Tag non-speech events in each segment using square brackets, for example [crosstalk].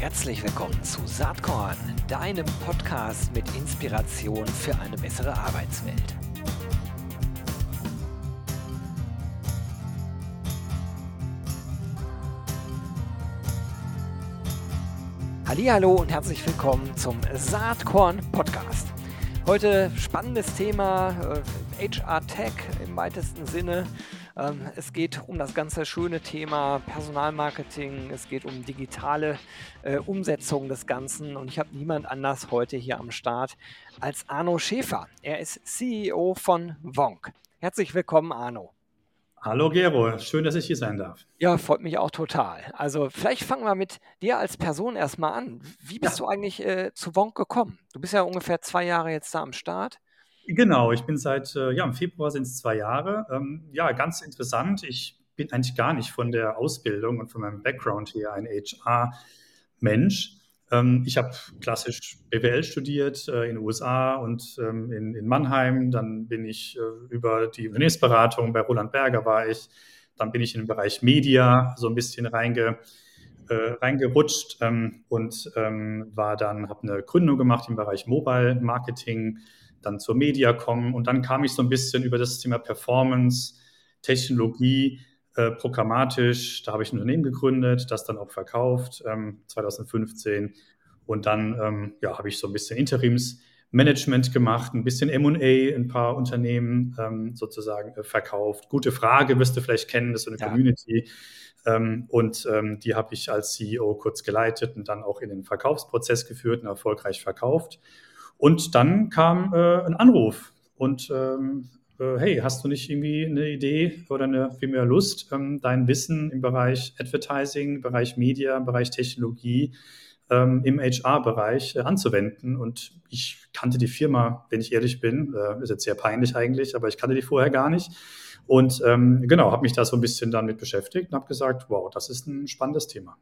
Herzlich willkommen zu Saatkorn, deinem Podcast mit Inspiration für eine bessere Arbeitswelt. Hallo und herzlich willkommen zum Saatkorn Podcast. Heute spannendes Thema HR äh, Tech im weitesten Sinne. Ähm, es geht um das ganze schöne Thema Personalmarketing. Es geht um digitale äh, Umsetzung des Ganzen. Und ich habe niemand anders heute hier am Start als Arno Schäfer. Er ist CEO von Wonk. Herzlich willkommen, Arno. Hallo Gero, schön, dass ich hier sein darf. Ja, freut mich auch total. Also vielleicht fangen wir mit dir als Person erstmal an. Wie bist ja. du eigentlich äh, zu Wonk gekommen? Du bist ja ungefähr zwei Jahre jetzt da am Start. Genau, ich bin seit, äh, ja, im Februar sind es zwei Jahre. Ähm, ja, ganz interessant. Ich bin eigentlich gar nicht von der Ausbildung und von meinem Background her ein HR-Mensch. Ähm, ich habe klassisch BWL studiert äh, in den USA und ähm, in, Mannheim. Dann bin ich äh, über die Unternehmensberatung bei Roland Berger war ich. Dann bin ich in den Bereich Media so ein bisschen reinge, äh, reingerutscht ähm, und war dann, habe eine Gründung gemacht im Bereich Mobile Marketing, dann zur Media kommen und dann kam ich so ein bisschen über das Thema Performance, Technologie äh, programmatisch. Da habe ich ein Unternehmen gegründet, das dann auch verkauft, ähm, 2015. Und dann ähm, ja, habe ich so ein bisschen Interimsmanagement gemacht, ein bisschen MA, ein paar Unternehmen ähm, sozusagen äh, verkauft. Gute Frage, wirst du vielleicht kennen, das ist so eine ja. Community. Ähm, und ähm, die habe ich als CEO kurz geleitet und dann auch in den Verkaufsprozess geführt und erfolgreich verkauft. Und dann kam äh, ein Anruf und ähm, äh, hey, hast du nicht irgendwie eine Idee oder eine viel mehr Lust, ähm, dein Wissen im Bereich Advertising, im Bereich Media, im Bereich Technologie ähm, im HR-Bereich äh, anzuwenden? Und ich kannte die Firma, wenn ich ehrlich bin, äh, ist jetzt sehr peinlich eigentlich, aber ich kannte die vorher gar nicht. Und ähm, genau, habe mich da so ein bisschen dann mit beschäftigt und habe gesagt, wow, das ist ein spannendes Thema.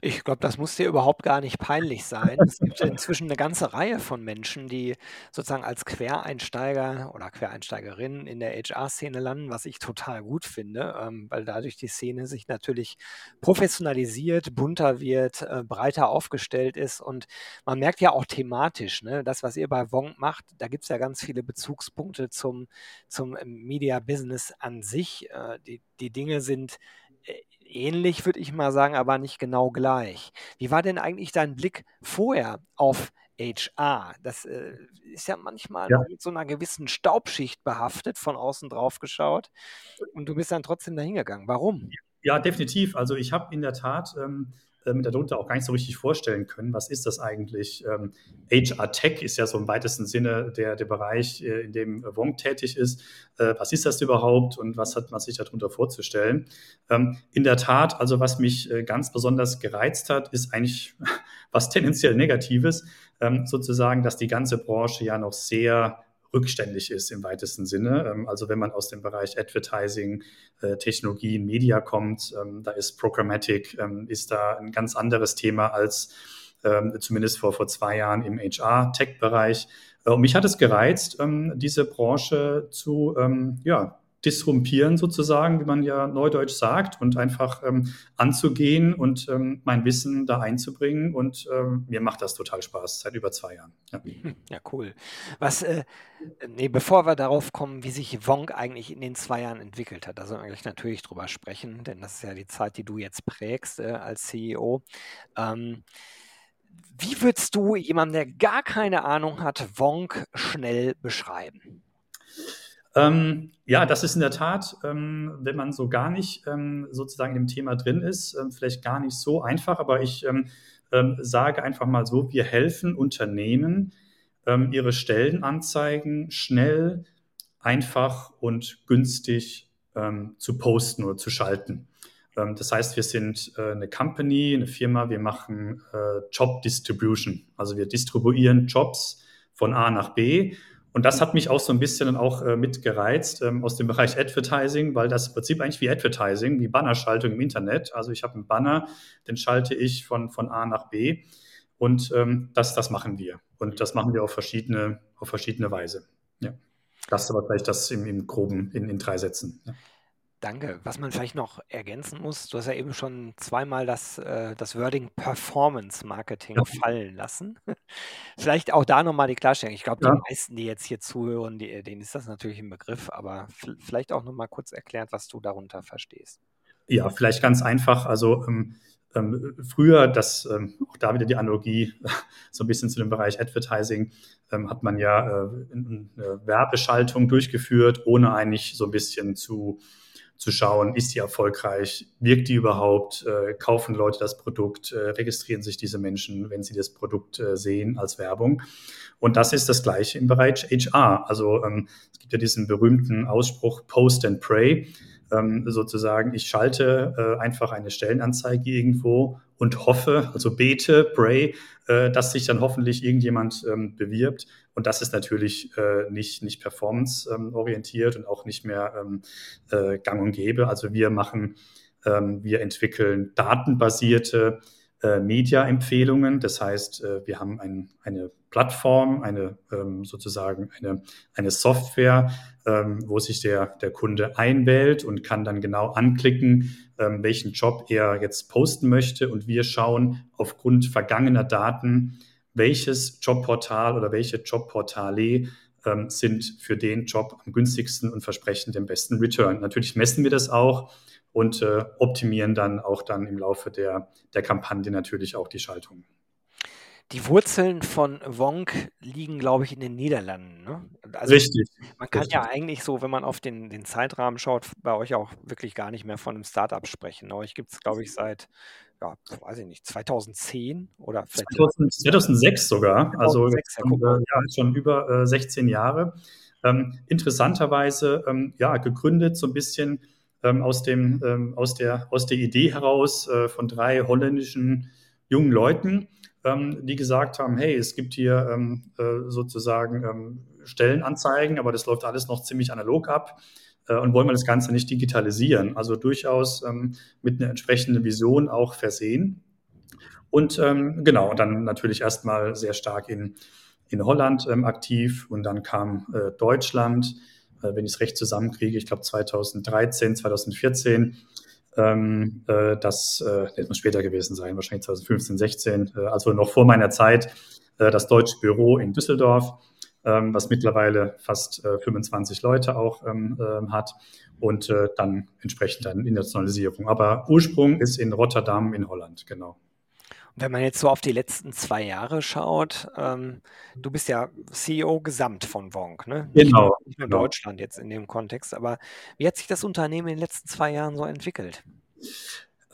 Ich glaube, das muss dir überhaupt gar nicht peinlich sein. Es gibt inzwischen eine ganze Reihe von Menschen, die sozusagen als Quereinsteiger oder Quereinsteigerinnen in der HR-Szene landen, was ich total gut finde, ähm, weil dadurch die Szene sich natürlich professionalisiert, bunter wird, äh, breiter aufgestellt ist und man merkt ja auch thematisch, ne, das, was ihr bei Wong macht, da gibt es ja ganz viele Bezugspunkte zum, zum Media Business an sich. Äh, die, die Dinge sind äh, ähnlich, würde ich mal sagen, aber nicht genau gleich. Wie war denn eigentlich dein Blick vorher auf HR? Das äh, ist ja manchmal ja. mit so einer gewissen Staubschicht behaftet, von außen drauf geschaut. Und du bist dann trotzdem dahingegangen. Warum? Ja, definitiv. Also ich habe in der Tat ähm, ähm, darunter auch gar nicht so richtig vorstellen können. Was ist das eigentlich? Ähm, HR Tech ist ja so im weitesten Sinne der, der Bereich, äh, in dem Wong tätig ist. Äh, was ist das überhaupt und was hat man sich darunter vorzustellen? Ähm, in der Tat, also was mich äh, ganz besonders gereizt hat, ist eigentlich [laughs] was tendenziell Negatives, ähm, sozusagen, dass die ganze Branche ja noch sehr rückständig ist im weitesten Sinne. Ähm, also wenn man aus dem Bereich Advertising, äh, Technologien, Media kommt, ähm, da ist Programmatic, ähm, ist da ein ganz anderes Thema als zumindest vor, vor zwei Jahren im HR-Tech-Bereich. Äh, und mich hat es gereizt, diese Branche zu, ja, disrumpieren sozusagen, wie man ja neudeutsch sagt, und einfach ähm, anzugehen und ähm, mein Wissen da einzubringen. Und ähm, mir macht das total Spaß seit über zwei Jahren. Ja, ja cool. Was, äh, nee, bevor wir darauf kommen, wie sich Wonk eigentlich in den zwei Jahren entwickelt hat, da sollen wir natürlich drüber sprechen, denn das ist ja die Zeit, die du jetzt prägst äh, als CEO. Ähm, wie würdest du jemandem, der gar keine Ahnung hat, Wonk schnell beschreiben? Ähm, ja, das ist in der Tat, ähm, wenn man so gar nicht ähm, sozusagen im Thema drin ist, ähm, vielleicht gar nicht so einfach, aber ich ähm, ähm, sage einfach mal so, wir helfen Unternehmen, ihre Stellenanzeigen schnell, einfach und günstig zu posten oder zu schalten. das heißt, wir sind äh, eine Company, eine Firma, wir machen äh, Job Distribution, also wir distribuieren Jobs von A nach B und das hat mich auch so ein bisschen dann auch äh, mitgereizt ähm, aus dem Bereich Advertising, weil das im Prinzip eigentlich wie Advertising, wie Bannerschaltung im Internet. Also ich habe einen Banner, den schalte ich von, von A nach B und ähm, das, das machen wir. Und das machen wir auf verschiedene, auf verschiedene Weise. Ja. Das aber vielleicht das im, im Groben in, in drei Sätzen. Ja. Danke. Was man vielleicht noch ergänzen muss, du hast ja eben schon zweimal das, äh, das Wording Performance Marketing Ja. fallen lassen. [laughs] Vielleicht auch da nochmal die Klarstellung. Ich glaube, die Ja. meisten, die jetzt hier zuhören, die, denen ist das natürlich ein Begriff, aber vielleicht auch nochmal kurz erklärt, was du darunter verstehst. Ja, vielleicht ganz einfach. Also ähm, ähm, früher, das ähm, auch da wieder die Analogie [laughs] so ein bisschen zu dem Bereich Advertising, ähm, hat man ja äh, eine Werbeschaltung durchgeführt, ohne eigentlich so ein bisschen zu zu schauen, ist die erfolgreich, wirkt die überhaupt, äh, kaufen Leute das Produkt, äh, registrieren sich diese Menschen, wenn sie das Produkt äh, sehen als Werbung. Und das ist das gleiche im Bereich HR. Also ähm, es gibt ja diesen berühmten Ausspruch Post and Pray ähm, sozusagen, ich schalte äh, einfach eine Stellenanzeige irgendwo und hoffe, also bete, pray, äh, dass sich dann hoffentlich irgendjemand ähm, bewirbt. Und das ist natürlich äh, nicht, nicht performance-orientiert und auch nicht mehr ähm, äh, gang und gäbe. Also wir machen, ähm, wir entwickeln datenbasierte äh, Media-Empfehlungen. Das heißt, äh, wir haben ein, eine Plattform, eine ähm, sozusagen eine, eine Software, ähm, wo sich der, der Kunde einwählt und kann dann genau anklicken, ähm, welchen Job er jetzt posten möchte. Und wir schauen aufgrund vergangener Daten, welches Jobportal oder welche Jobportale ähm, sind für den Job am günstigsten und versprechen den besten Return. Natürlich messen wir das auch und äh, optimieren dann auch dann im Laufe der, der Kampagne natürlich auch die Schaltung. Die Wurzeln von Wonk liegen, glaube ich, in den Niederlanden. Ne? Also Richtig. Man kann Richtig. ja eigentlich so, wenn man auf den, den Zeitrahmen schaut, bei euch auch wirklich gar nicht mehr von einem Startup sprechen. Euch gibt es, glaube ich, seit, ja, weiß ich nicht, 2010 oder vielleicht 2000, 2006 sogar. 2006, also ja, ja, schon über äh, 16 Jahre. Ähm, interessanterweise ähm, ja, gegründet so ein bisschen ähm, aus, dem, ähm, aus, der, aus der Idee heraus äh, von drei holländischen jungen Leuten, ähm, die gesagt haben, hey, es gibt hier ähm, äh, sozusagen Stellenanzeigen, aber das läuft alles noch ziemlich analog ab äh, und wollen wir das Ganze nicht digitalisieren. Also durchaus ähm, mit einer entsprechenden Vision auch versehen. Und ähm, genau, dann natürlich erstmal sehr stark in, in Holland ähm, aktiv und dann kam äh, Deutschland, äh, wenn ich es recht zusammenkriege, ich glaube 2013, 2014 ähm, äh, das, äh, das muss später gewesen sein, wahrscheinlich 2015, 16, äh, also noch vor meiner Zeit, äh, das deutsche Büro in Düsseldorf, ähm, was mittlerweile fast äh, 25 Leute auch ähm, äh, hat und äh, dann entsprechend dann Internationalisierung. Aber Ursprung ist in Rotterdam in Holland, genau. Wenn man jetzt so auf die letzten zwei Jahre schaut, ähm, du bist ja CEO gesamt von Wonk, ne? Genau. Nicht, nicht nur genau. Deutschland jetzt in dem Kontext, aber wie hat sich das Unternehmen in den letzten zwei Jahren so entwickelt?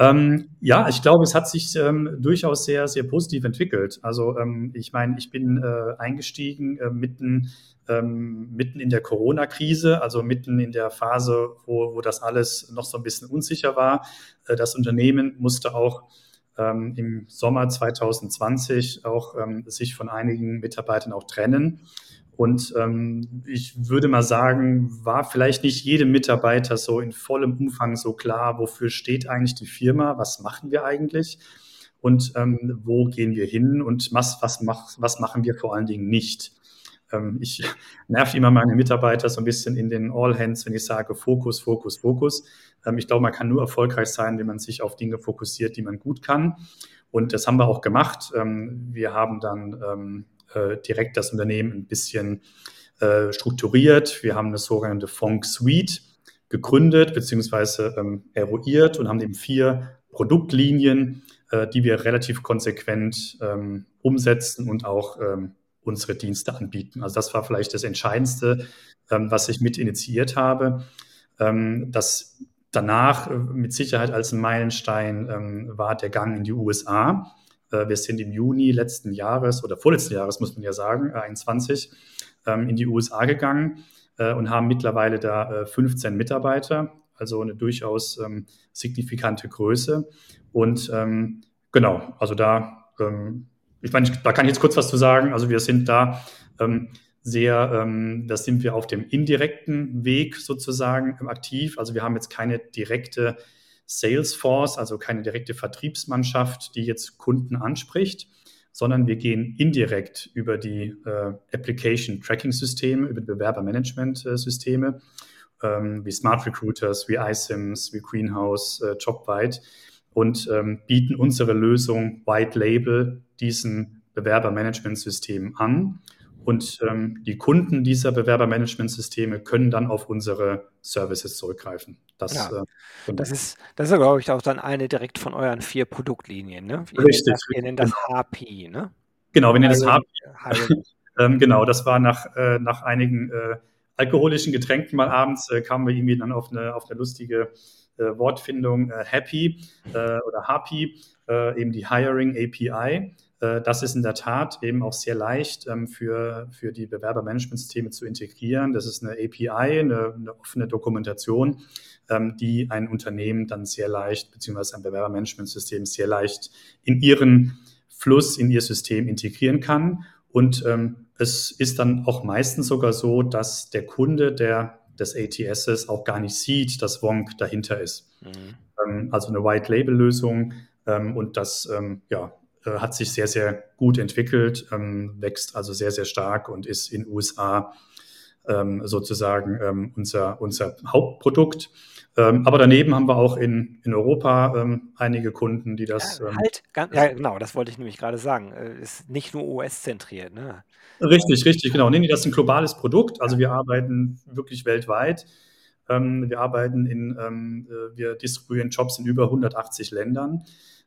Ähm, ja, ich glaube, es hat sich ähm, durchaus sehr, sehr positiv entwickelt. Also ähm, ich meine, ich bin äh, eingestiegen äh, mitten, ähm, mitten in der Corona-Krise, also mitten in der Phase, wo, wo das alles noch so ein bisschen unsicher war. Äh, das Unternehmen musste auch ähm, im Sommer 2020 auch ähm, sich von einigen Mitarbeitern auch trennen. Und ähm, ich würde mal sagen, war vielleicht nicht jedem Mitarbeiter so in vollem Umfang so klar, wofür steht eigentlich die Firma, was machen wir eigentlich und ähm, wo gehen wir hin und was, was, mach, was machen wir vor allen Dingen nicht. Ähm, ich [laughs] nerv immer meine Mitarbeiter so ein bisschen in den All Hands, wenn ich sage Fokus, Fokus, Fokus. Ähm, ich glaube, man kann nur erfolgreich sein, wenn man sich auf Dinge fokussiert, die man gut kann. Und das haben wir auch gemacht. Ähm, wir haben dann ähm, äh, direkt das Unternehmen ein bisschen äh, strukturiert. Wir haben eine sogenannte Funk Suite gegründet bzw. Ähm, eruiert und haben eben vier Produktlinien, äh, die wir relativ konsequent ähm, umsetzen und auch ähm, unsere Dienste anbieten. Also das war vielleicht das Entscheidendste, ähm, was ich mit initiiert habe. Ähm, das danach äh, mit Sicherheit als Meilenstein ähm, war der Gang in die USA. Äh, wir sind im Juni letzten Jahres oder vorletzten Jahres, muss man ja sagen, 21, ähm, in die USA gegangen äh, und haben mittlerweile da 15 Mitarbeiter, also eine durchaus ähm, signifikante Größe. Und ähm, genau, also da, ich meine, da kann ich jetzt kurz was zu sagen. Also wir sind da sehr, da sind wir auf dem indirekten Weg sozusagen aktiv. Also wir haben jetzt keine direkte Salesforce, also keine direkte Vertriebsmannschaft, die jetzt Kunden anspricht, sondern wir gehen indirekt über die äh, Application Tracking Systeme, über Bewerbermanagement Systeme ähm, wie Smart Recruiters, wie iSims, wie Greenhouse, äh, Jobbyte und ähm, bieten unsere Lösung White Label diesen Bewerbermanagementsystemen an. Und ähm, die Kunden dieser Bewerbermanagementsysteme können dann auf unsere Services zurückgreifen. Das, ja. äh, das ist, das ist, glaube ich, auch dann eine direkt von euren vier Produktlinien. Ne? Ihr Richtig. Nennt das, ihr nennt das HP, genau. ne? Genau, wir nennen das HP. [laughs] ähm, genau, das war nach, äh, nach einigen äh, alkoholischen Getränken mal abends, äh, kamen wir irgendwie dann auf eine, auf eine lustige äh, Wortfindung äh, Happy oder Happy, eben die Hiring API. Äh, das ist in der Tat eben auch sehr leicht ähm, für, für die Bewerbermanagementsysteme zu integrieren. Das ist eine API, eine, eine offene Dokumentation, ähm, die ein Unternehmen dann sehr leicht, beziehungsweise ein Bewerbermanagementsystem sehr leicht in ihren Fluss, in ihr System integrieren kann. Und ähm, es ist dann auch meistens sogar so, dass der Kunde der, des ATSs auch gar nicht sieht, dass Wonk dahinter ist. Mhm. also eine White-Label-Lösung. und das ja, hat sich sehr, sehr gut entwickelt, ähm, wächst also sehr, sehr stark und ist in den USA ähm, sozusagen ähm, unser, unser Hauptprodukt. Ähm, aber daneben haben wir auch in, in Europa ähm, einige Kunden, die das. Ja, ähm, halt, ganz, ja, genau, das wollte ich nämlich gerade sagen. Äh, ist nicht nur US-zentriert, ne? Richtig, richtig, genau. Nee, nee, das ist ein globales Produkt. Also wir arbeiten wirklich weltweit. wir arbeiten in, äh, wir distribuieren Jobs in über 180 Ländern.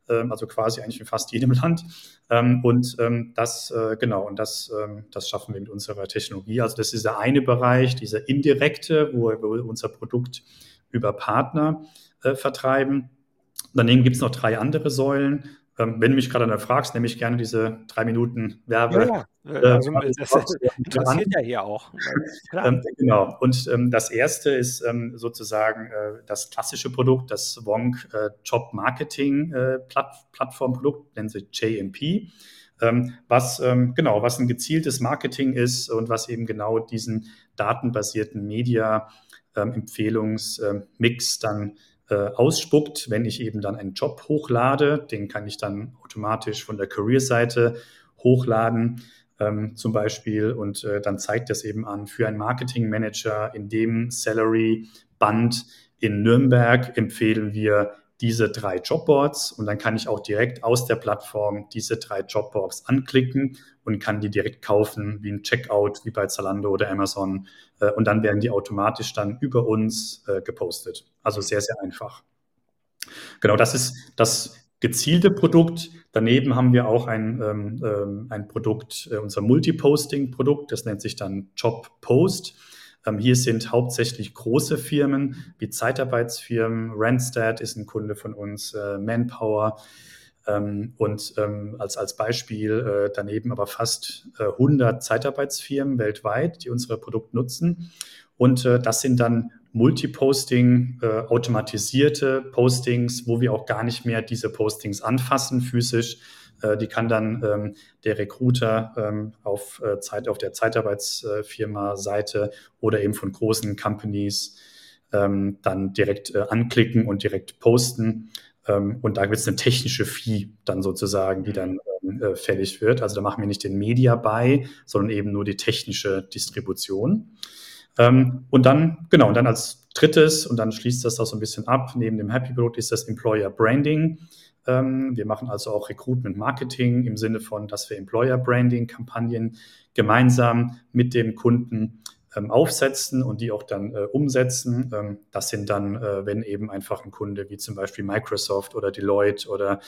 Ähm, also quasi eigentlich in fast jedem [laughs] Land. Ähm, und ähm, das, äh, genau, und das, das schaffen wir mit unserer Technologie. Also das ist der eine Bereich, dieser indirekte, wo wir unser Produkt über Partner äh, vertreiben. Daneben gibt es noch drei andere Säulen. Ähm, wenn du mich gerade fragst, nehme ich gerne diese drei Minuten Werbe. Ja, ja. Äh, also, das interessiert ja hier auch. [laughs] ähm, genau. Und ähm, das erste ist ähm, sozusagen äh, das klassische Produkt, das Wonk äh, Job Marketing äh, Platt Plattformprodukt, nennt sich JMP. Ähm, was genau, was ein gezieltes Marketing ist und was eben genau diesen datenbasierten Media Empfehlungsmix dann äh, ausspuckt, wenn ich eben dann einen Job hochlade. Den kann ich dann automatisch von der Career-Seite hochladen. Ähm, zum Beispiel und äh, dann zeigt das eben an für einen Marketing Manager in dem Salary Band in Nürnberg empfehlen wir diese drei Jobboards und dann kann ich auch direkt aus der Plattform diese drei Jobboards anklicken und kann die direkt kaufen, wie ein Checkout, wie bei Zalando oder Amazon. Äh, und dann werden die automatisch dann über uns äh, gepostet. Also sehr, sehr einfach. Genau, das ist das gezielte Produkt. Daneben haben wir auch ein, ähm, ähm ein Produkt, äh, unser Multiposting-Produkt, das nennt sich dann Job Post. Ähm, hier sind hauptsächlich große Firmen wie Zeitarbeitsfirmen. Randstad ist ein Kunde von uns, äh, Manpower. Ähm, und ähm, als, als Beispiel äh, daneben aber fast äh, 100 Zeitarbeitsfirmen weltweit, die unsere Produkte nutzen. Und äh, das sind dann Multiposting, äh, automatisierte Postings, wo wir auch gar nicht mehr diese Postings anfassen physisch, äh, die kann dann ähm, der Recruiter ähm, auf, äh, Zeit, auf der Zeitarbeitsfirma-Seite oder eben von großen Companies ähm, dann direkt äh, anklicken und direkt posten. Ähm, und da gibt es eine technische Fee dann sozusagen, die dann ähm, äh, fällig wird. Also da machen wir nicht den Media Buy, sondern eben nur die technische Distribution. Ähm, und dann, genau, und dann als drittes, und dann schließt das auch so ein bisschen ab, neben dem Happy-Produkt ist das Employer Branding. Ähm, wir machen also auch Recruitment Marketing im Sinne von, dass wir Employer Branding Kampagnen gemeinsam mit dem Kunden ähm, aufsetzen und die auch dann äh, umsetzen. Ähm, das sind dann, äh, wenn eben einfach ein Kunde wie zum Beispiel Microsoft oder Deloitte oder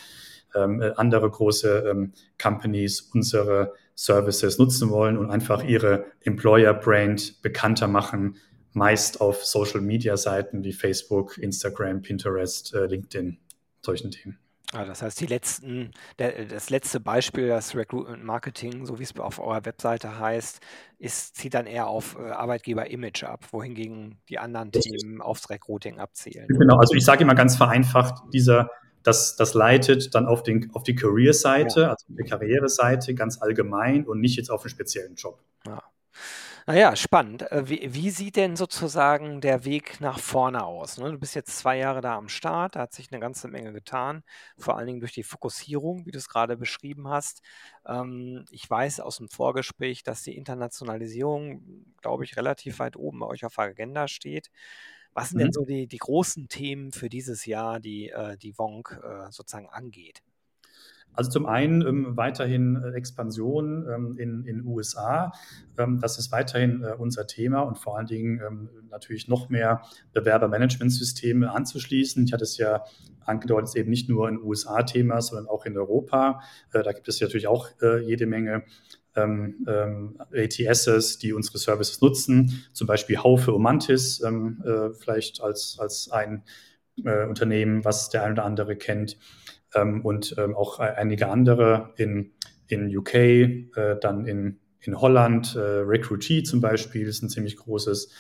ähm, äh, andere große ähm, Companies unsere Services nutzen wollen und einfach ihre Employer Brand bekannter machen, meist auf Social Media Seiten wie Facebook, Instagram, Pinterest, äh, LinkedIn, solchen Themen. Ah, das heißt, die letzten, der, das letzte Beispiel, das Recruitment Marketing, so wie es auf eurer Webseite heißt, ist, zieht dann eher auf äh, Arbeitgeber-Image ab, wohingegen die anderen Themen aufs Recruiting abzielen. Genau, also ich sage immer ganz vereinfacht, dieser, das, das leitet dann auf, den, auf die Career-Seite, ja. also die Karriereseite ganz allgemein und nicht jetzt auf einen speziellen Job. Ja. Na ja, spannend. Äh, wie wie sieht denn sozusagen der Weg nach vorne aus, ne? Du bist jetzt 2 Jahre da am Start, da hat sich eine ganze Menge getan, vor allen Dingen durch die Fokussierung, wie du es gerade beschrieben hast. Ähm, ich weiß aus dem Vorgespräch, dass die Internationalisierung, glaube ich, relativ weit oben bei euch auf der Agenda steht. Was sind denn Mhm. so die die großen Themen für dieses Jahr, die, äh die Wonk, äh, sozusagen angeht? Also zum einen ähm, weiterhin äh, Expansion ähm, in in USA. Ähm, das ist weiterhin äh, unser Thema und vor allen Dingen ähm, natürlich noch mehr Bewerbermanagementsysteme anzuschließen. Ich hatte es ja angedeutet, es ist eben nicht nur ein USA-Thema, sondern auch in Europa. Äh, da gibt es natürlich auch äh, jede Menge ähm, ähm, ATSs, die unsere Services nutzen, zum Beispiel Haufe Omantis, ähm, äh, vielleicht als, als ein äh, Unternehmen, was der ein oder andere kennt und ähm, auch einige andere in, in UK, äh, dann in, in Holland, äh, Recruitee zum Beispiel ist ein ziemlich großes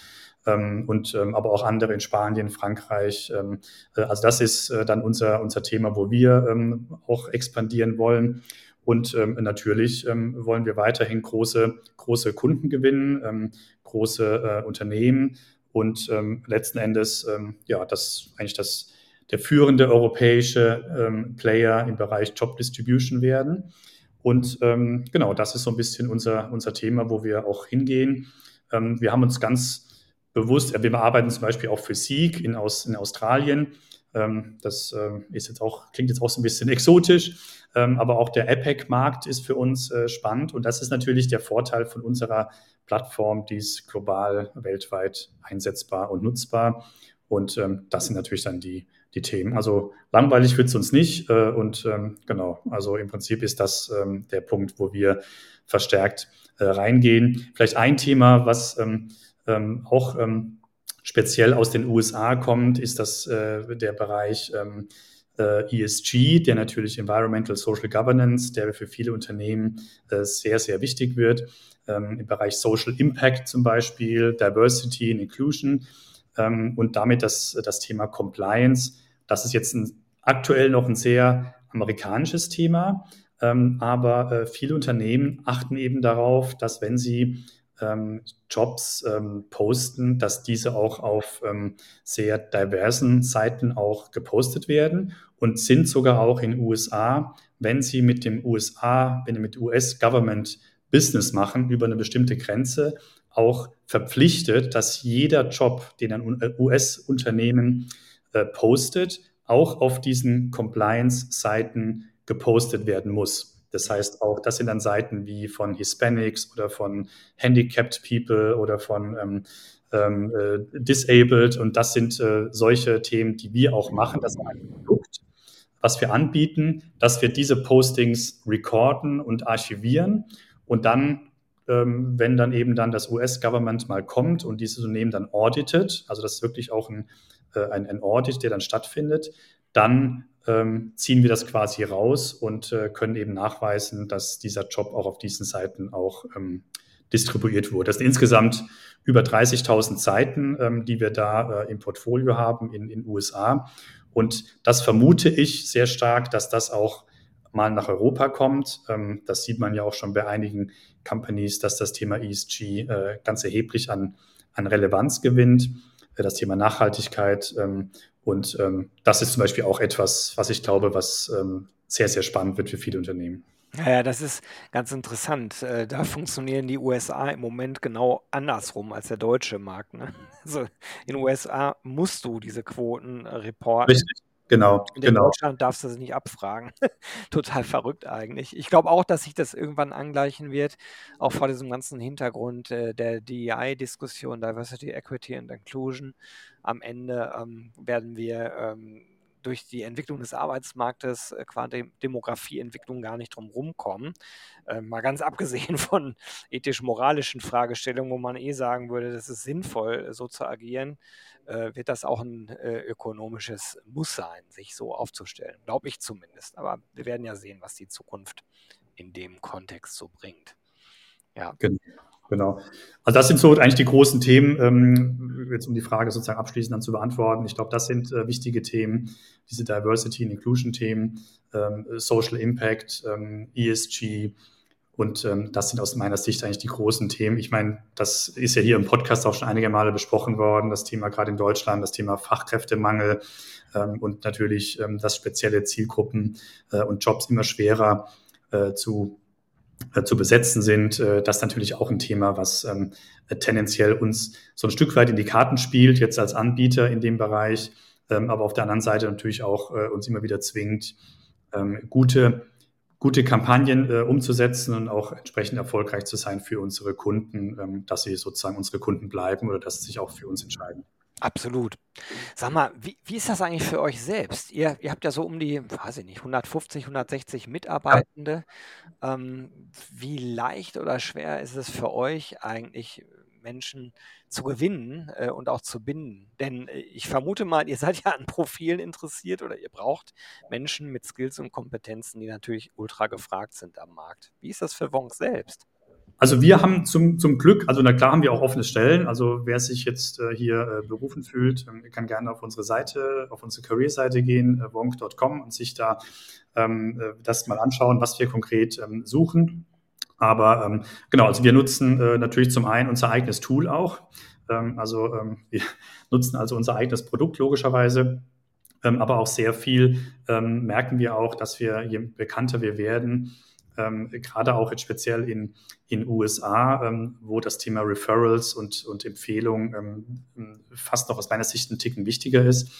ähm, und ähm, aber auch andere in Spanien, Frankreich. Ähm, äh, also das ist dann unser, unser Thema, wo wir ähm, auch expandieren wollen. Und ähm, natürlich ähm, wollen wir weiterhin große, große Kunden gewinnen, ähm, große Unternehmen und ähm, letzten Endes, ähm, ja, das eigentlich das, der führende europäische ähm, Player im Bereich Job Distribution werden. Und ähm, genau, das ist so ein bisschen unser, unser Thema, wo wir auch hingehen. Ähm, wir haben uns ganz bewusst, wir arbeiten zum Beispiel auch für Seek in, Aus, in Australien. Ähm, das ähm, ist jetzt auch, klingt jetzt auch so ein bisschen exotisch, ähm, aber auch der APEC-Markt ist für uns äh, spannend. Und das ist natürlich der Vorteil von unserer Plattform, die ist global, weltweit einsetzbar und nutzbar. Und das sind natürlich dann die, die Themen. Also langweilig wird es uns nicht. Äh, und ähm, genau, also im Prinzip ist das ähm, der Punkt, wo wir verstärkt äh, reingehen. Vielleicht ein Thema, was ähm, ähm, auch ähm, speziell aus den USA kommt, ist das äh, der Bereich ähm, äh, ESG, der natürlich Environmental Social Governance, der für viele Unternehmen äh, sehr, sehr wichtig wird. Ähm, Im Bereich Social Impact zum Beispiel, Diversity and Inclusion ähm, und damit das, das Thema Compliance. Das ist jetzt ein, aktuell noch ein sehr amerikanisches Thema, ähm, aber äh, viele Unternehmen achten eben darauf, dass wenn sie ähm, Jobs ähm, posten, dass diese auch auf ähm, sehr diversen Seiten auch gepostet werden und sind sogar auch in USA, wenn sie mit dem USA, wenn sie mit US-Government Business machen über eine bestimmte Grenze, auch verpflichtet, dass jeder Job, den ein US-Unternehmen äh, postet, auch auf diesen Compliance-Seiten gepostet werden muss. Das heißt auch, das sind dann Seiten wie von Hispanics oder von Handicapped People oder von ähm, ähm, äh, Disabled. Und das sind äh, solche Themen, die wir auch machen. Das ist ein Produkt, was wir anbieten, dass wir diese Postings recorden und archivieren und dann ähm, wenn dann eben dann das US-Government mal kommt und dieses Unternehmen dann auditet, also das ist wirklich auch ein, äh, ein, ein Audit, der dann stattfindet, dann ähm, ziehen wir das quasi raus und äh, können eben nachweisen, dass dieser Job auch auf diesen Seiten auch ähm, distribuiert wurde. Das sind insgesamt über 30.000 Seiten, ähm, die wir da äh, im Portfolio haben in den USA. Und das vermute ich sehr stark, dass das auch mal nach Europa kommt. Ähm, das sieht man ja auch schon bei einigen Companies, dass das Thema ESG äh, ganz erheblich an, an Relevanz gewinnt. Äh, das Thema Nachhaltigkeit ähm, und ähm, das ist zum Beispiel auch etwas, was ich glaube, was ähm, sehr, sehr spannend wird für viele Unternehmen. Ja, das ist ganz interessant. Äh, da funktionieren die USA im Moment genau andersrum als der deutsche Markt, ne? [laughs] Also, in den USA musst du diese Quoten reporten. Richtig, genau, Und in genau. Deutschland darfst du sie nicht abfragen. [laughs] Total verrückt eigentlich. Ich glaube auch, dass sich das irgendwann angleichen wird, auch vor diesem ganzen Hintergrund äh, der DEI-Diskussion, Diversity, Equity and Inclusion. Am Ende ähm, werden wir ähm, durch die Entwicklung des Arbeitsmarktes, äh, qua Dem Demografieentwicklung gar nicht drum rumkommen. Äh, mal ganz [laughs] abgesehen von ethisch-moralischen Fragestellungen, wo man eh sagen würde, das ist sinnvoll, so zu agieren, äh, wird das auch ein äh, ökonomisches Muss sein, sich so aufzustellen. Glaube ich zumindest. Aber wir werden ja sehen, was die Zukunft in dem Kontext so bringt. Ja. Genau. Also das sind so eigentlich die großen Themen, ähm, jetzt um die Frage sozusagen abschließend dann zu beantworten. Ich glaube, das sind äh, wichtige Themen, diese Diversity and Inclusion Themen, ähm, Social Impact, ähm, ESG Und ähm, das sind aus meiner Sicht eigentlich die großen Themen. Ich meine, das ist ja hier im Podcast auch schon einige Male besprochen worden, das Thema gerade in Deutschland, das Thema Fachkräftemangel ähm, und natürlich ähm, das spezielle Zielgruppen äh, und Jobs immer schwerer äh, zu, zu besetzen sind. Äh, das ist natürlich auch ein Thema, was ähm, tendenziell uns so ein Stück weit in die Karten spielt, jetzt als Anbieter in dem Bereich, ähm, aber auf der anderen Seite natürlich auch äh, uns immer wieder zwingt, ähm, gute gute Kampagnen äh, umzusetzen und auch entsprechend erfolgreich zu sein für unsere Kunden, dass sie sozusagen unsere Kunden bleiben oder dass sie sich auch für uns entscheiden. Absolut. Sag mal, wie, wie ist das eigentlich für euch selbst? Ihr, ihr habt ja so um die, weiß ich nicht, 150, 160 Mitarbeitende. Ja. Ähm, wie leicht oder schwer ist es für euch eigentlich, Menschen zu gewinnen äh, und auch zu binden. Denn äh, ich vermute mal, ihr seid ja an Profilen interessiert oder ihr braucht Menschen mit Skills und Kompetenzen, die natürlich ultra gefragt sind am Markt. Wie ist das für Wonk selbst? Also wir haben zum, zum Glück, also na klar haben wir auch offene Stellen. Also wer sich jetzt äh, hier äh, berufen fühlt, ähm, kann gerne auf unsere Seite, auf unsere Career-Seite gehen, äh, wonk.com und sich da ähm, äh, das mal anschauen, was wir konkret ähm, suchen. Aber ähm, genau, also wir nutzen äh, natürlich zum einen unser eigenes Tool auch. Ähm, also ähm, [laughs] wir nutzen also unser eigenes Produkt logischerweise. Ähm, aber auch sehr viel merken wir auch, dass wir, je bekannter wir werden, ähm, gerade auch jetzt speziell in in USA, wo das Thema Referrals und, und Empfehlungen fast noch aus meiner Sicht ein Ticken wichtiger ist,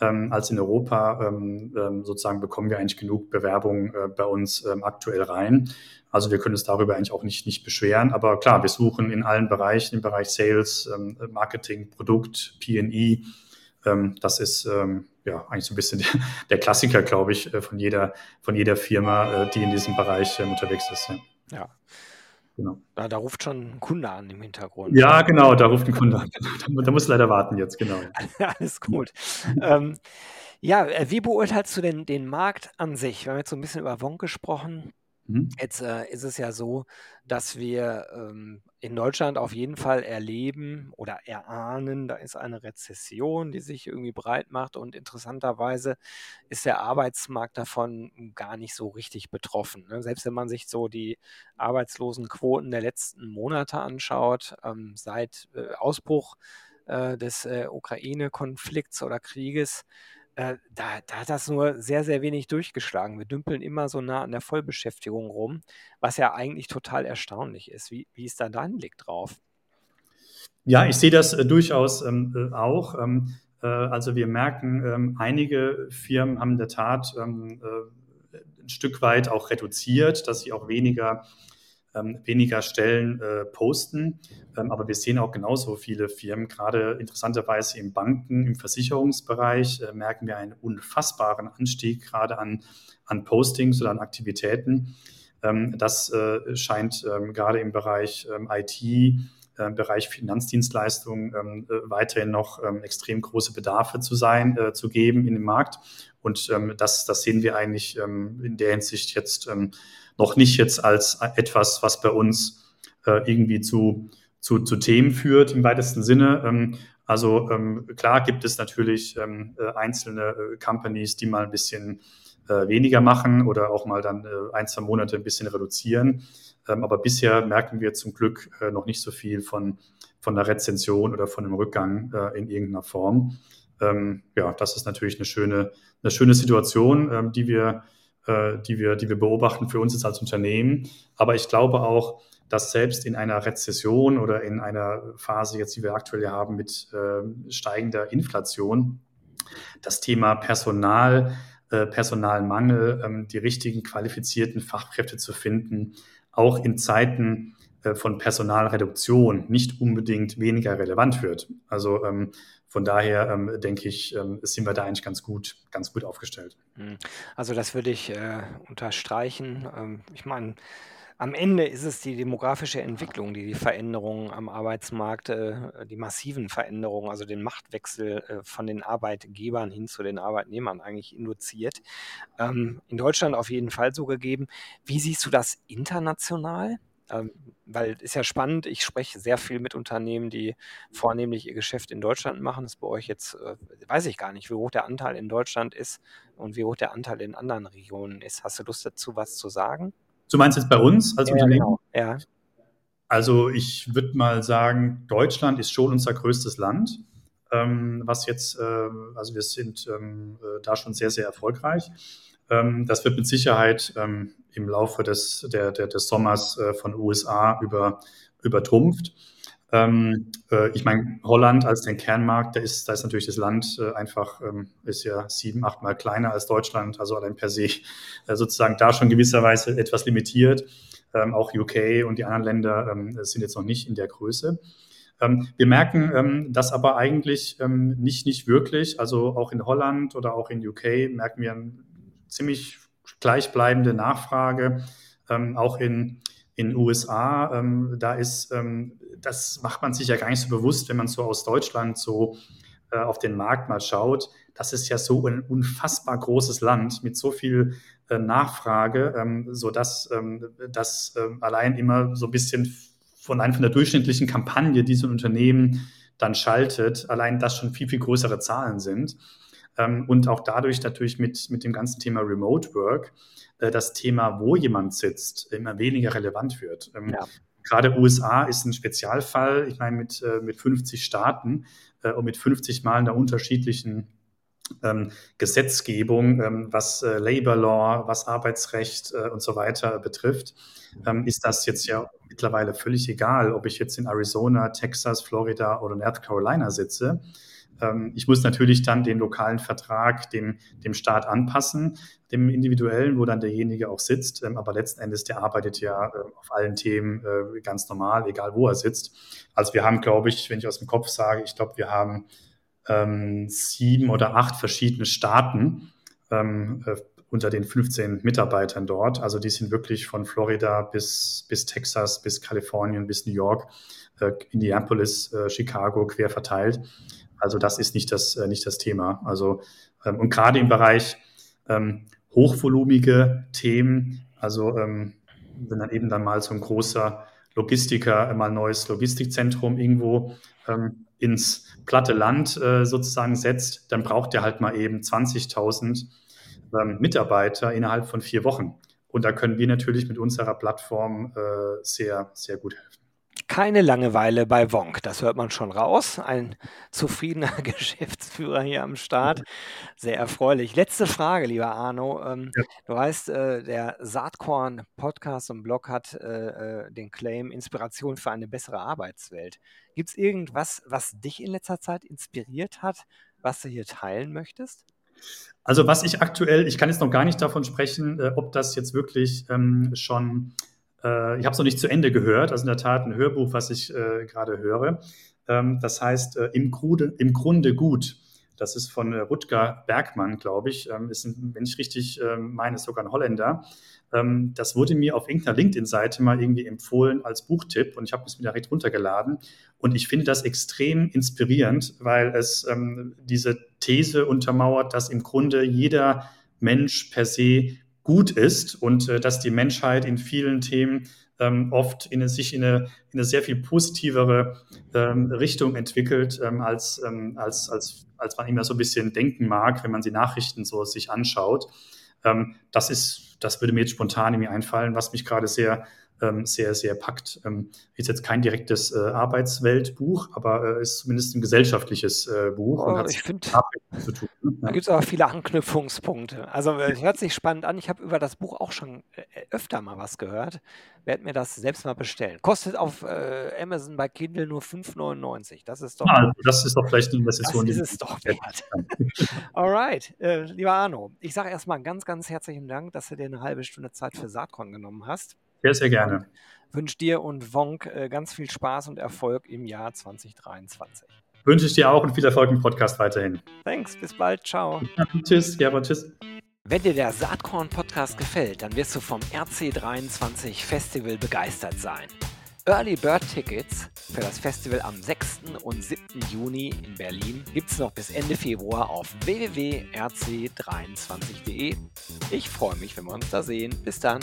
ähm, als in Europa ähm, ähm, sozusagen bekommen wir eigentlich genug Bewerbungen äh, bei uns ähm, aktuell rein. Also wir können uns darüber eigentlich auch nicht, nicht beschweren. Aber klar, wir suchen in allen Bereichen, im Bereich Sales, ähm, Marketing, Produkt, PE. Ähm, das ist ja eigentlich so ein bisschen der, [laughs] der Klassiker, glaube ich, äh, von jeder, von jeder Firma, äh, die in diesem Bereich unterwegs ist. ja. ja. Genau. Da, da, ruft schon ein Kunde an im Hintergrund. Ja, genau, da ruft ein Kunde an. [laughs] Da, da muss leider warten jetzt, genau. [laughs] Alles gut. ähm, ja, äh, wie beurteilst du denn den Markt an sich? Wir haben jetzt so ein bisschen über Wonk gesprochen. Mhm. Jetzt äh, ist es ja so, dass wir ähm, in Deutschland auf jeden Fall erleben oder erahnen, da ist eine Rezession, die sich irgendwie breit macht und interessanterweise ist der Arbeitsmarkt davon gar nicht so richtig betroffen. Ne? Selbst wenn man sich so die Arbeitslosenquoten der letzten Monate anschaut, ähm, seit äh, Ausbruch äh, des äh, Ukraine-Konflikts oder Krieges, äh, da, da hat das nur sehr, sehr wenig durchgeschlagen. Wir dümpeln immer so nah an der Vollbeschäftigung rum, was ja eigentlich total erstaunlich ist. Wie, wie ist da dein Blick drauf? Ja, ich sehe das äh, durchaus ähm, äh, auch. Ähm, äh, also wir merken, ähm, einige Firmen haben in der Tat ähm, äh, ein Stück weit auch reduziert, dass sie auch weniger ähm, weniger Stellen äh, posten. Ähm, aber wir sehen auch genauso viele Firmen, gerade interessanterweise im Banken, im Versicherungsbereich, äh, merken wir einen unfassbaren Anstieg gerade an, an Postings oder an Aktivitäten. Ähm, das äh, scheint ähm, gerade im Bereich ähm, IT, äh, Bereich Finanzdienstleistungen ähm, äh, weiterhin noch extrem große Bedarfe zu sein, äh, zu geben in dem Markt. Und das, das sehen wir eigentlich in der Hinsicht jetzt noch nicht jetzt als etwas, was bei uns äh, irgendwie zu, zu, zu Themen führt im weitesten Sinne. Ähm, also ähm, klar gibt es natürlich ähm, äh, einzelne äh, Companies, die mal ein bisschen äh, weniger machen oder auch mal dann äh, ein, zwei Monate ein bisschen reduzieren. Ähm, aber bisher merken wir zum Glück äh, noch nicht so viel von, von der Rezension oder von einem Rückgang in irgendeiner Form. Ähm, ja, das ist natürlich eine schöne, eine schöne Situation, ähm, die wir äh, die, wir, die wir beobachten für uns als Unternehmen. Aber ich glaube auch, dass selbst in einer Rezession oder in einer Phase jetzt, die wir aktuell haben mit äh, steigender Inflation, das Thema Personal, äh, Personalmangel, ähm, die richtigen qualifizierten Fachkräfte zu finden, auch in Zeiten äh, von Personalreduktion nicht unbedingt weniger relevant wird. Also ähm, von daher ähm, denke ich, ähm, sind wir da eigentlich ganz gut, ganz gut aufgestellt. Hm. Also das würde ich äh, unterstreichen. Ähm, ich meine, am Ende ist es die demografische Entwicklung, die die Veränderungen am Arbeitsmarkt, äh, die massiven Veränderungen, also den Machtwechsel äh, von den Arbeitgebern hin zu den Arbeitnehmern eigentlich induziert. Ähm, in Deutschland auf jeden Fall so gegeben. Wie siehst du das international? Ähm, weil ist ja spannend, ich spreche sehr viel mit Unternehmen, die vornehmlich ihr Geschäft in Deutschland machen. Das bei euch jetzt, äh, weiß ich gar nicht, wie hoch der Anteil in Deutschland ist und wie hoch der Anteil in anderen Regionen ist. Hast du Lust dazu, was zu sagen? Du meinst jetzt bei uns als Ja, Unternehmen? genau. Ja. Also ich würde mal sagen, Deutschland ist schon unser größtes Land, ähm, was jetzt, äh, also wir sind ähm, äh, da schon sehr, sehr erfolgreich. Ähm, das wird mit Sicherheit ähm, im Laufe des, der, der, des Sommers äh, von USA über, übertrumpft. Ähm, äh, ich meine, Holland als den Kernmarkt, da ist, da ist natürlich das Land äh, einfach, ähm, ist ja sieben, achtmal kleiner als Deutschland, also allein per se sozusagen da schon gewisserweise etwas limitiert. Ähm, auch UK und die anderen Länder ähm, sind jetzt noch nicht in der Größe. Ähm, wir merken ähm, das aber eigentlich nicht, nicht wirklich. Also auch in Holland oder auch in UK merken wir ziemlich gleichbleibende Nachfrage. auch in, in USA, ähm, da ist, ähm, das macht man sich ja gar nicht so bewusst, wenn man so aus Deutschland so äh, auf den Markt mal schaut. Das ist ja so ein unfassbar großes Land mit so viel äh, Nachfrage, ähm, so dass ähm, das äh, allein immer so ein bisschen von einem von der durchschnittlichen Kampagne, die so ein Unternehmen dann schaltet, allein das schon viel, viel größere Zahlen sind. Ähm, und auch dadurch natürlich mit, mit dem ganzen Thema Remote Work äh, das Thema, wo jemand sitzt, immer weniger relevant wird. Ähm, ja. Gerade USA ist ein Spezialfall, ich meine, mit, äh, mit 50 Staaten äh, und mit 50 Mal einer unterschiedlichen ähm, Gesetzgebung, was Labor Law, was Arbeitsrecht und so weiter betrifft, ist das jetzt ja mittlerweile völlig egal, ob ich jetzt in Arizona, Texas, Florida oder North Carolina sitze. Ähm, ich muss natürlich dann den lokalen Vertrag dem, dem Staat anpassen, dem individuellen, wo dann derjenige auch sitzt. Ähm, aber letzten Endes, der arbeitet ja äh, auf allen Themen äh, ganz normal, egal wo er sitzt. Also wir haben, glaube ich, wenn ich aus dem Kopf sage, ich glaube, wir haben ähm, sieben oder acht verschiedene Staaten ähm, äh, unter den 15 Mitarbeitern dort. Also die sind wirklich von Florida bis, bis Texas, bis Kalifornien, bis New York, äh, Indianapolis, äh, Chicago quer verteilt. Also das ist nicht das, äh, nicht das Thema. Also ähm, und gerade im Bereich ähm, hochvolumige Themen, also ähm, wenn dann eben dann mal so ein großer Logistiker mal ein neues Logistikzentrum irgendwo ähm, ins platte Land äh, sozusagen setzt, dann braucht er halt mal eben 20.000 ähm, Mitarbeiter innerhalb von vier Wochen. Und da können wir natürlich mit unserer Plattform äh, sehr, sehr gut helfen keine Langeweile bei Wonk. Das hört man schon raus. Ein [laughs] zufriedener [laughs] Geschäftsführer hier am Start. Sehr erfreulich. Letzte Frage, lieber Arno. Ähm, ja. Du weißt, äh, der Saatkorn Podcast und Blog hat äh, äh, den Claim Inspiration für eine bessere Arbeitswelt. Gibt es irgendwas, was dich in letzter Zeit inspiriert hat, was du hier teilen möchtest? Also was ich aktuell, ich kann jetzt noch gar nicht davon sprechen, äh, ob das jetzt wirklich ähm, schon äh, ich habe es noch nicht zu Ende gehört, also in der Tat ein Hörbuch, was ich äh, gerade höre. Ähm, das heißt äh, im, Grunde, im Grunde gut. Das ist von äh, Rutger Bergmann, glaube ich. Ähm, ist, ein, wenn ich richtig ähm, meine, ist sogar ein Holländer. Ähm, das wurde mir auf irgendeiner LinkedIn-Seite mal irgendwie empfohlen als Buchtipp und ich habe es mir direkt runtergeladen. Und ich finde das extrem inspirierend, weil es ähm, diese These untermauert, dass im Grunde jeder Mensch per se gut ist und äh, dass die Menschheit in vielen Themen ähm, oft in, sich in eine, in eine sehr viel positivere ähm, Richtung entwickelt, ähm, als, ähm, als, als, als man immer so ein bisschen denken mag, wenn man die Nachrichten so sich anschaut. Ähm, das ist, das würde mir jetzt spontan in mir einfallen, was mich gerade sehr sehr, sehr packt. Ähm, ist jetzt kein direktes äh, Arbeitsweltbuch, aber äh, ist zumindest ein gesellschaftliches äh, Buch. Oh, ich finde, da gibt es aber viele Anknüpfungspunkte. Also äh, hört sich spannend an. Ich habe über das Buch auch schon äh, öfter mal was gehört. Werde mir das selbst mal bestellen. Kostet auf äh, Amazon bei Kindle nur 5,99. Das ist doch. Ah, also das ist doch vielleicht eine Investition. Das ist es doch wert. [laughs] Alright, lieber Arno, ich sage erstmal ganz, ganz herzlichen Dank, dass du dir eine halbe Stunde Zeit für Saatkorn genommen hast. Sehr, sehr gerne. Wünsche dir und Wonk äh, ganz viel Spaß und Erfolg im Jahr 2023. Wünsche ich dir auch und viel Erfolg im Podcast weiterhin. Thanks, bis bald, ciao. Ja, tschüss, ja, aber tschüss. Wenn dir der Saatkorn-Podcast gefällt, dann wirst du vom RC23 Festival begeistert sein. Early Bird Tickets für das Festival am 6. und 7. Juni in Berlin gibt es noch bis Ende Februar auf www.rc23.de. Ich freue mich, wenn wir uns da sehen. Bis dann.